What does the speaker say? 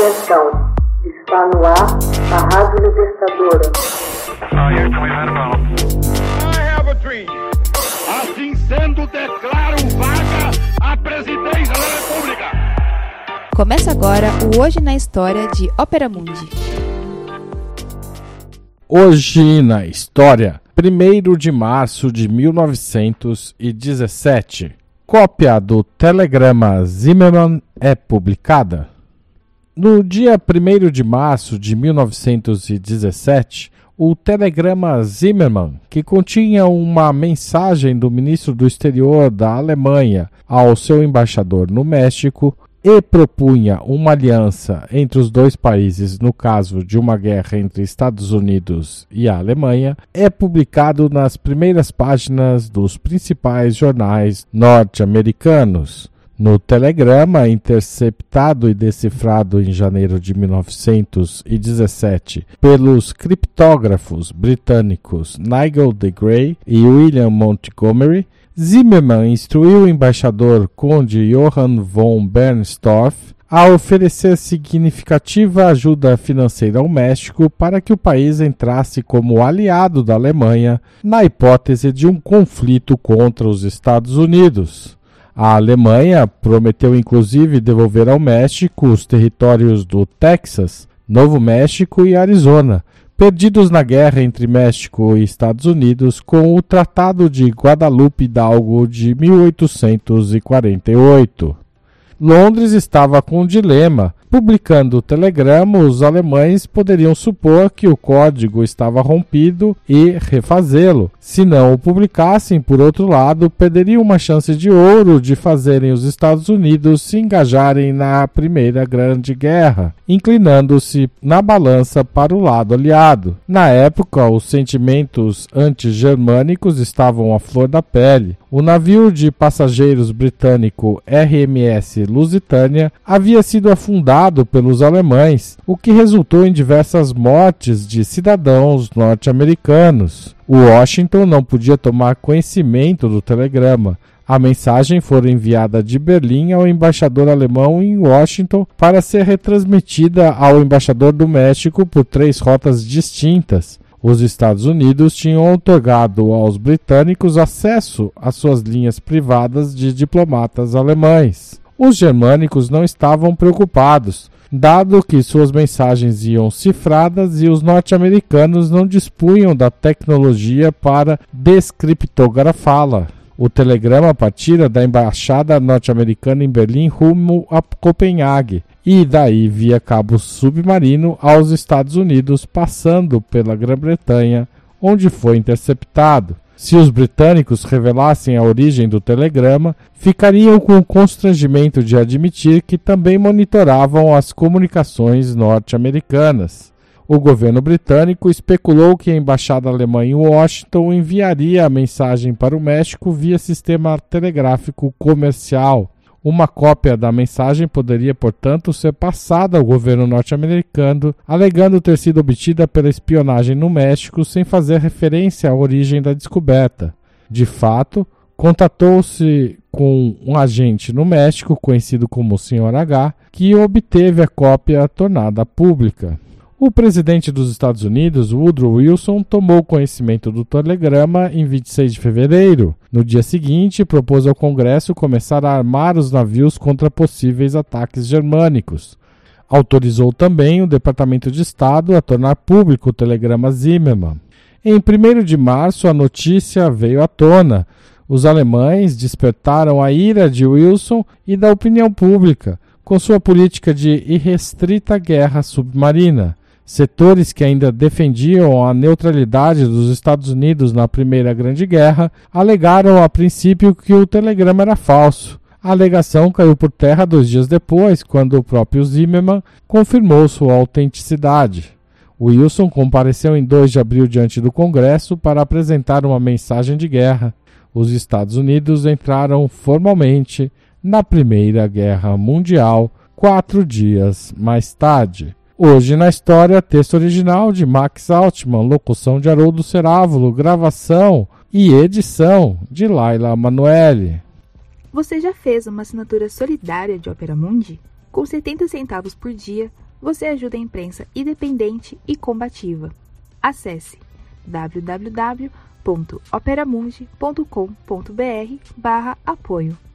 Atenção, está no ar a Rádio Libertadora. Assim sendo, declaro vaga a presidência da República. Começa agora o Hoje na História de Ópera Mundi. Hoje na História, 1 de março de 1917. Cópia do telegrama Zimmermann é publicada. No dia 1 de março de 1917, o telegrama Zimmermann, que continha uma mensagem do ministro do exterior da Alemanha ao seu embaixador no México, e propunha uma aliança entre os dois países no caso de uma guerra entre Estados Unidos e a Alemanha, é publicado nas primeiras páginas dos principais jornais norte-americanos. No telegrama, interceptado e decifrado em janeiro de 1917 pelos criptógrafos britânicos Nigel de Grey e William Montgomery, Zimmermann instruiu o embaixador conde Johann von Bernstorff a oferecer significativa ajuda financeira ao México para que o país entrasse como aliado da Alemanha na hipótese de um conflito contra os Estados Unidos. A Alemanha prometeu inclusive devolver ao México os territórios do Texas, Novo México e Arizona, perdidos na guerra entre México e Estados Unidos com o Tratado de Guadalupe Hidalgo de 1848. Londres estava com um dilema. Publicando o telegrama, os alemães poderiam supor que o código estava rompido e refazê-lo. Se não o publicassem, por outro lado, perderiam uma chance de ouro de fazerem os Estados Unidos se engajarem na Primeira Grande Guerra, inclinando-se na balança para o lado aliado. Na época, os sentimentos anti-germânicos estavam à flor da pele. O navio de passageiros britânico RMS Lusitânia havia sido afundado pelos alemães, o que resultou em diversas mortes de cidadãos norte-americanos. Washington não podia tomar conhecimento do telegrama. A mensagem foi enviada de Berlim ao embaixador alemão em Washington para ser retransmitida ao embaixador do México por três rotas distintas. Os Estados Unidos tinham otorgado aos britânicos acesso às suas linhas privadas de diplomatas alemães. Os germânicos não estavam preocupados, dado que suas mensagens iam cifradas e os norte-americanos não dispunham da tecnologia para descriptografá-la. O telegrama partira da embaixada norte-americana em Berlim rumo a Copenhague e daí via cabo submarino aos Estados Unidos, passando pela Grã-Bretanha, onde foi interceptado. Se os britânicos revelassem a origem do telegrama, ficariam com o constrangimento de admitir que também monitoravam as comunicações norte-americanas. O governo britânico especulou que a embaixada alemã em Washington enviaria a mensagem para o México via sistema telegráfico comercial. Uma cópia da mensagem poderia, portanto, ser passada ao governo norte-americano, alegando ter sido obtida pela espionagem no México sem fazer referência à origem da descoberta. De fato, contatou-se com um agente no México, conhecido como Sr. H, que obteve a cópia tornada pública. O presidente dos Estados Unidos, Woodrow Wilson, tomou conhecimento do telegrama em 26 de fevereiro. No dia seguinte, propôs ao Congresso começar a armar os navios contra possíveis ataques germânicos. Autorizou também o Departamento de Estado a tornar público o telegrama Zimmermann. Em 1 de março, a notícia veio à tona. Os alemães despertaram a ira de Wilson e da opinião pública, com sua política de irrestrita guerra submarina. Setores que ainda defendiam a neutralidade dos Estados Unidos na Primeira Grande Guerra alegaram a princípio que o telegrama era falso. A alegação caiu por terra dois dias depois, quando o próprio Zimmermann confirmou sua autenticidade. Wilson compareceu em 2 de abril diante do Congresso para apresentar uma mensagem de guerra. Os Estados Unidos entraram formalmente na Primeira Guerra Mundial quatro dias mais tarde. Hoje na história, texto original de Max Altman, locução de Haroldo Cerávulo, gravação e edição de Laila Manoeli. Você já fez uma assinatura solidária de Opera Mundi? Com 70 centavos por dia, você ajuda a imprensa independente e combativa. Acesse www.operamundi.com.br/apoio.